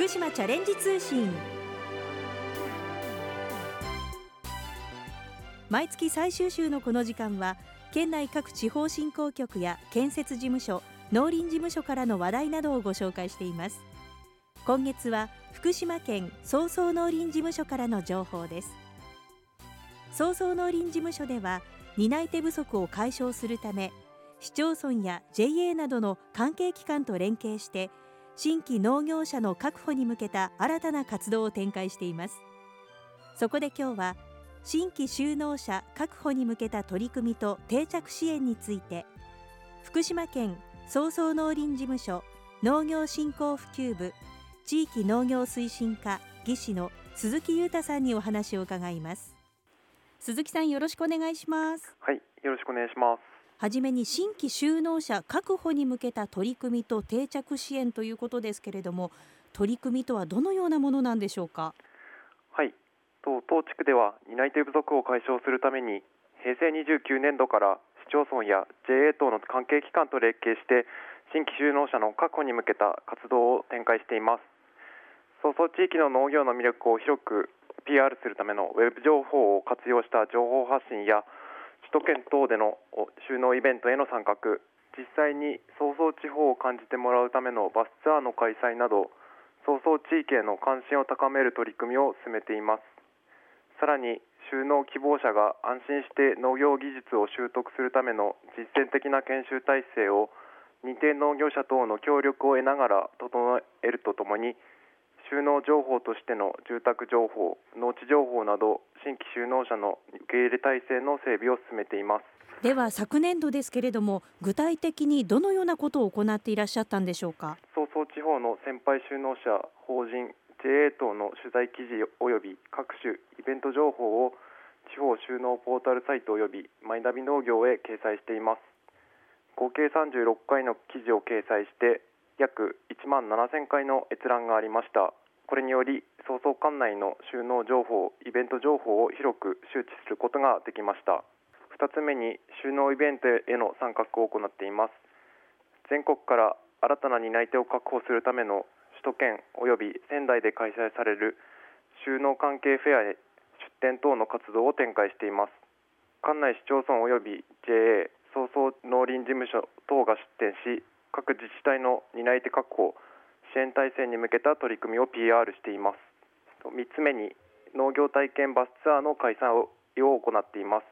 福島チャレンジ通信。毎月最終週のこの時間は県内各地方振興局や建設事務所農林事務所からの話題などをご紹介しています。今月は福島県総総農林事務所からの情報です。総総農林事務所では担い手不足を解消するため市町村や JA などの関係機関と連携して新規農業者の確保に向けた新たな活動を展開しています。そこで今日は新規就農者確保に向けた取り組みと定着支援について福島県総総農林事務所農業振興普及部地域農業推進課技師の鈴木裕太さんにお話を伺います。鈴木さんよろしくお願いします。はいよろしくお願いします。はじめに新規就農者確保に向けた取り組みと定着支援ということですけれども取り組みとはどのようなものなんでしょうか？はい。当地区では担い手不足を解消するために平成29年度から市町村や JA 等の関係機関と連携して新規就農者の確保に向けた活動を展開しています。早々地域の農業の魅力を広く PR するためのウェブ情報を活用した情報発信や首都圏等での収納イベントへの参画。実際に早々地方を感じてもらうためのバスツアーの開催など早々地域への関心を高める取り組みを進めています。さらに収納希望者が安心して農業技術を習得するための実践的な研修体制を認定農業者等の協力を得ながら整えるとともに収納情報としての住宅情報、農地情報など新規就農者の受け入れ体制の整備を進めています。では昨年度ですけれども具体的にどのようなことを行っていらっしゃったんでしょうか？早々地方の先輩就農者法人 JA 等の取材記事及び各種イベント情報を地方収納ポータルサイト及びマイナビ農業へ掲載しています。合計36回の記事を掲載して約1万7000回の閲覧がありました。これにより早々管内の収納情報イベント情報を広く周知することができました。2つ目に収納イベントへの参画を行っています。全国から新たな担い手を確保するための首都圏及び仙台で開催される収納関係フェアへ出店等の活動を展開しています。管内市町村及び JA 早々農林事務所等が出展し各自治体の担い手確保支援体制に向けた取り組みを PR しています。3つ目に農業体験バスツアーの開催を行っています。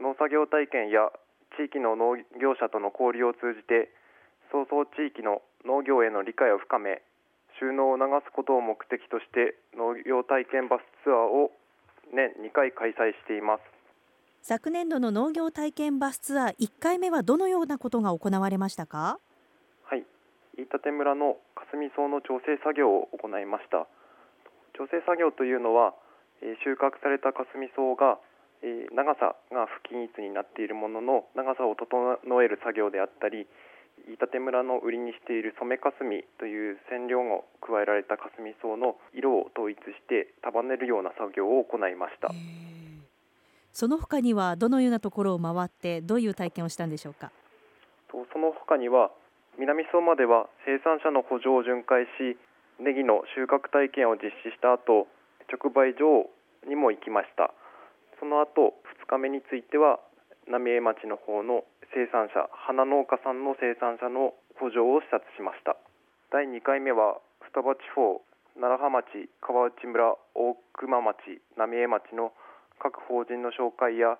農作業体験や地域の農業者との交流を通じて早々地域の農業への理解を深め収納を促すことを目的として農業体験バスツアーを年2回開催しています。昨年度の農業体験バスツアー1回目はどのようなことが行われましたか？はい。飯舘村の霞草の調整作業を行いました。調整作業というのは、え収穫された霞草が、え長さが不均一になっているものの長さを整える作業であったり飯舘村の売りにしている染めかすみという染料を加えられたかすみ草の色を統一して束ねるような作業を行いましたその他にはどのようなところを回ってどういう体験をしたんでしょうか？その他には南相馬では生産者の補助を巡回しネギの収穫体験を実施した後直売所にも行きました。その後2日目については浪江町の方の生産者花農家さんの生産者の補助を視察しました。第2回目は双葉地方楢葉町川内村大熊町浪江町の各法人の紹介や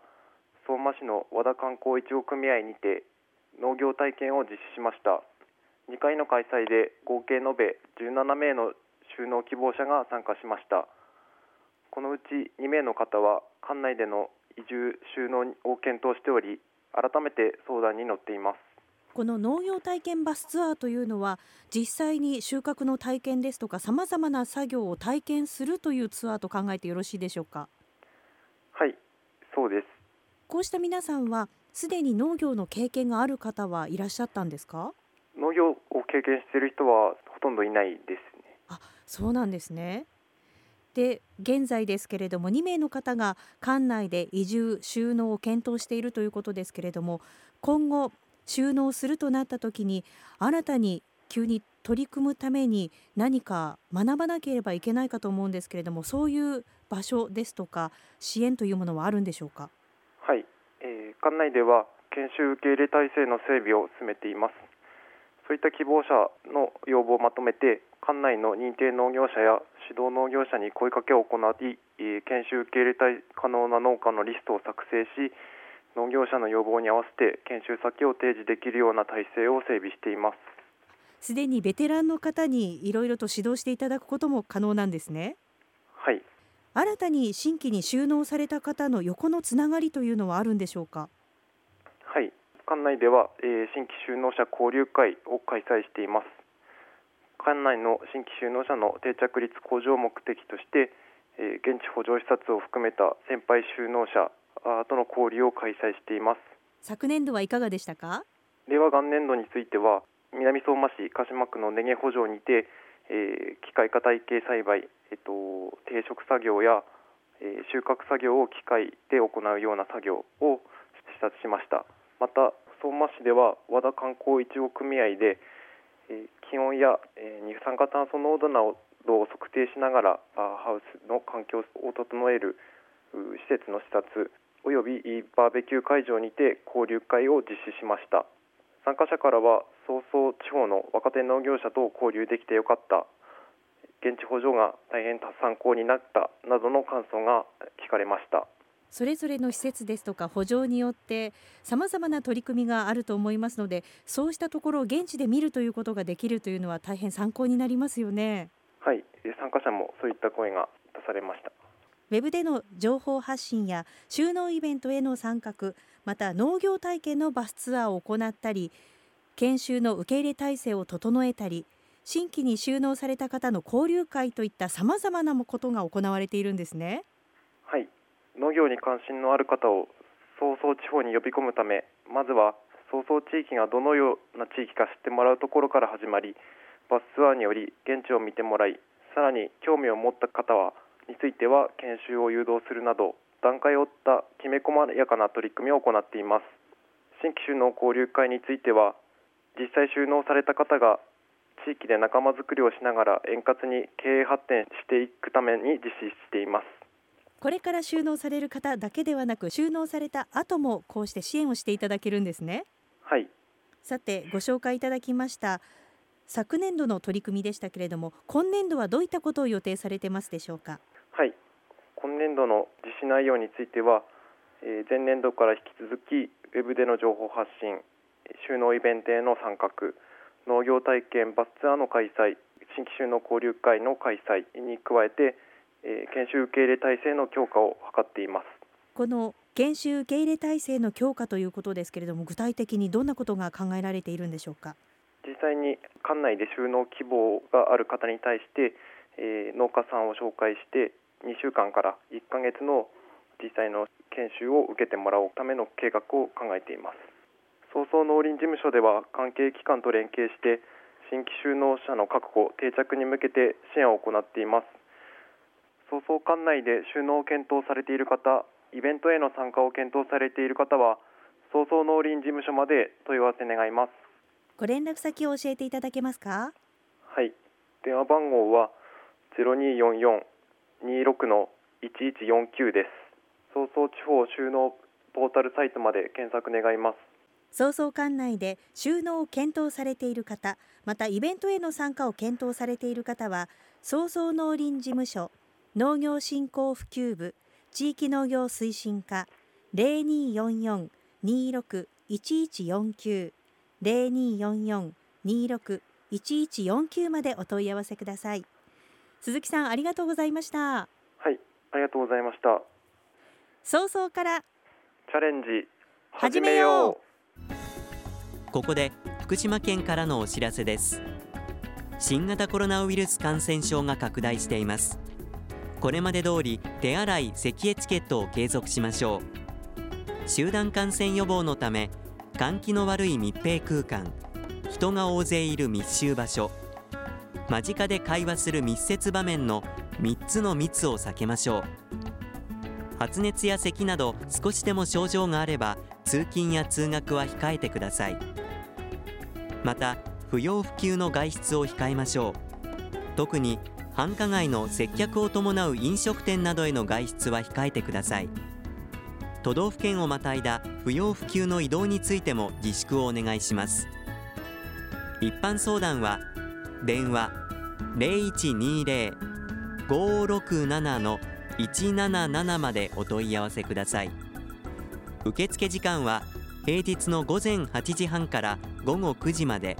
相馬市の和田観光一応組合にて農業体験を実施しました。2回の開催で合計延べ17名の収納希望者が参加しました。このうち2名の方は館内での移住収納を検討しており改めて相談に乗っています。この農業体験バスツアーというのは実際に収穫の体験ですとかさまざまな作業を体験するというツアーと考えてよろしいでしょうか？そうです。こうした皆さんはすでに農業の経験がある方はいらっしゃったんですか？農業を経験している人はほとんどいないですね。あそうなんですね。で現在ですけれども2名の方が館内で移住収納を検討しているということですけれども今後収納するとなった時に新たに急に取り組むために何か学ばなければいけないかと思うんですけれどもそういう場所ですとか支援というものはあるんでしょうか？はい、えー、館内では研修受け入れ体制の整備を進めています。そういった希望者の要望をまとめて館内の認定農業者や指導農業者に声かけを行い研修受け入れたい可能な農家のリストを作成し農業者の要望に合わせて研修先を提示できるような体制を整備しています。すでにベテランの方にいろいろと指導していただくことも可能なんですね。はい新たに新規に収納された方の横のつながりというのはあるんでしょうか？はい。館内では、えー、新規就農者交流会を開催しています。館内の新規就農者の定着率向上を目的として、えー、現地補助視察を含めた先輩就農者との交流を開催しています。昨年度はいかがでしたか？令和元年度については南相馬市鹿島区の根毛補助にて、えー、機械化体系栽培、えっと、定食作業や、えー、収穫作業を機械で行うような作業を視察しました。また相馬市では和田観光いちご組合で、えー、気温や、えー、二酸化炭素濃度などを測定しながらハウスの環境を整える施設の視察およびバーベキュー会場にて交流会を実施しました。参加者からは早々地方の若手農業者と交流できてよかった。現地補助が大変参考になったなどの感想が聞かれました。それぞれの施設ですとか補助によってさまざまな取り組みがあると思いますのでそうしたところを現地で見るということができるというのは大変参考になりますよね。はい。参加者もそういった声が出されました。ウェブでの情報発信や収納イベントへの参画また農業体験のバスツアーを行ったり研修の受け入れ体制を整えたり新規に収納された方の交流会といったさまざまなことが行われているんですね。はい農業に関心のある方を早々地方に呼び込むためまずは早々地域がどのような地域か知ってもらうところから始まりバスツアーにより現地を見てもらいさらに興味を持った方はについては研修を誘導するなど段階を追ったきめ細やかな取り組みを行っています新規収納交流会については実際収納された方が地域で仲間づくりをしながら円滑に経営発展していくために実施しています。これから収納される方だけではなく収納された後もこうして支援をしていただけるんですね。はい。さてご紹介いただきました昨年度の取り組みでしたけれども今年度はどういったことを予定されてますでしょうか？はい。今年度の実施内容については、えー、前年度から引き続きウェブでの情報発信収納イベントへの参画農業体験バスツアーの開催新規収納交流会の開催に加えてえー、研修受け入れ体制の強化を図っています。この研修受け入れ体制の強化ということですけれども具体的にどんなことが考えられているんでしょうか？実際に館内で収納希望がある方に対して、えー、農家さんを紹介して2週間から1ヶ月の実際の研修を受けてもらうための計画を考えています早々農林事務所では関係機関と連携して新規就農者の確保定着に向けて支援を行っています早々館内で収納を検討されている方、イベントへの参加を検討されている方は、早々農林事務所まで問い合わせ願います。ご連絡先を教えていただけますか？はい、電話番号はゼロ二四四二六の一一四九です。早々地方収納ポータルサイトまで検索願います。早々館内で収納を検討されている方、またイベントへの参加を検討されている方は、早々農林事務所農業振興普及部地域農業推進課零二四四二六一一四九零二四四二六一一四九までお問い合わせください。鈴木さんありがとうございました。はいありがとうございました。早々からチャレンジ始めようここで福島県からのお知らせです。新型コロナウイルス感染症が拡大しています。これまで通り手洗い咳エチケットを継続しましょう。集団感染予防のため換気の悪い密閉空間人が大勢いる密集場所間近で会話する密接場面の3つの密を避けましょう。発熱や咳など少しでも症状があれば通勤や通学は控えてください。また不要不急の外出を控えましょう。特に繁華街の接客を伴う飲食店などへの外出は控えてください。都道府県をまたいだ不要不急の移動についても自粛をお願いします。一般相談は電話0120-567-177までお問い合わせください。受付時間は平日の午前8時半から午後9時まで。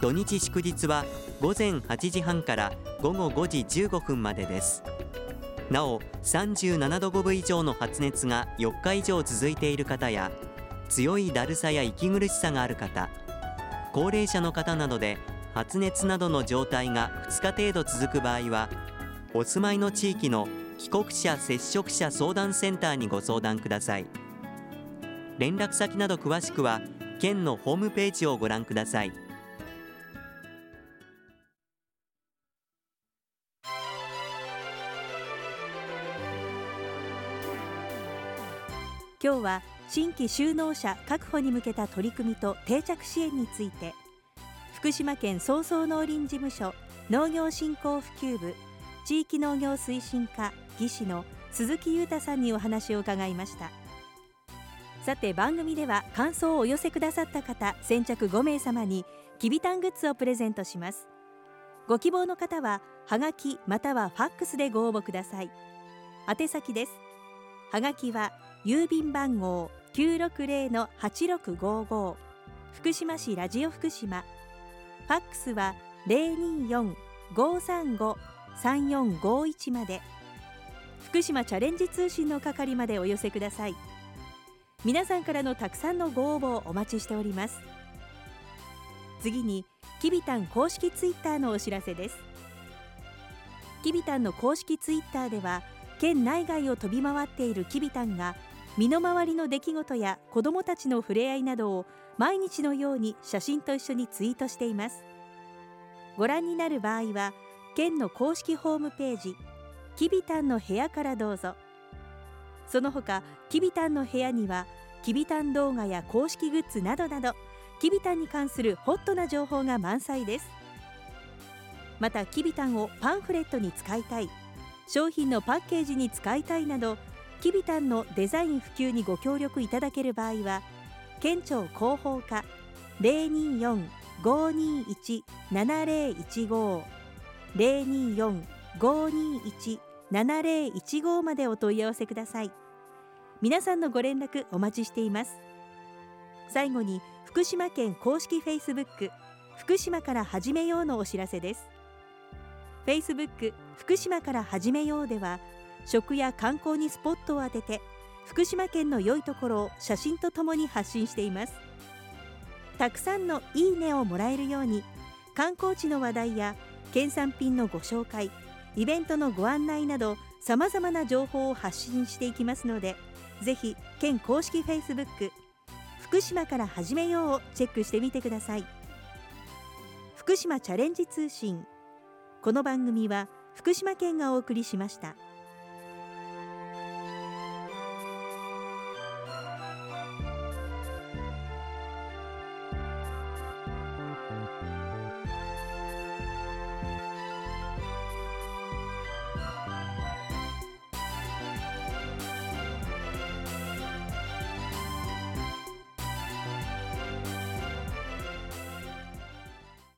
土日祝日は午前8時半から午後5時15分までです。なお37度5分以上の発熱が4日以上続いている方や強いだるさや息苦しさがある方高齢者の方などで発熱などの状態が2日程度続く場合はお住まいの地域の帰国者接触者相談センターにご相談ください。連絡先など詳しくは県のホームページをご覧ください。今日は新規就農者確保に向けた取り組みと定着支援について福島県総総農林事務所農業振興普及部地域農業推進課技師の鈴木裕太さんにお話を伺いました。さて番組では感想をお寄せくださった方先着5名様にきびたんグッズをプレゼントします。ご希望の方ははがきまたはファックスでご応募ください。宛先です。はがきは郵便番号960-8655福島市ラジオ福島。ファックスは024-535-3451まで。福島チャレンジ通信の係までお寄せください。皆さんからのたくさんのご応募をお待ちしております。次にきびたん公式ツイッターのお知らせです。きびたんの公式ツイッターでは県内外を飛び回っているきびたんが身の回りの出来事や子どもたちの触れ合いなどを毎日のように写真と一緒にツイートしています。ご覧になる場合は県の公式ホームページきびたんの部屋からどうぞ。その他きびたんの部屋にはきびたん動画や公式グッズなどなどきびたんに関するホットな情報が満載です。またきびたんをパンフレットに使いたい商品のパッケージに使いたいなどきびたんのデザイン普及にご協力いただける場合は県庁広報課024-521-7015 024-521-7015 7015までお問い合わせください。皆さんのご連絡お待ちしています。最後に福島県公式フェイスブック福島から始めようのお知らせです。フェイスブック福島から始めようでは食や観光にスポットを当てて福島県の良いところを写真とともに発信しています。たくさんのいいねをもらえるように観光地の話題や県産品のご紹介イベントのご案内などさまざまな情報を発信していきますのでぜひ県公式 Facebook 福島から始めようをチェックしてみてください福島チャレンジ通信この番組は福島県がお送りしました。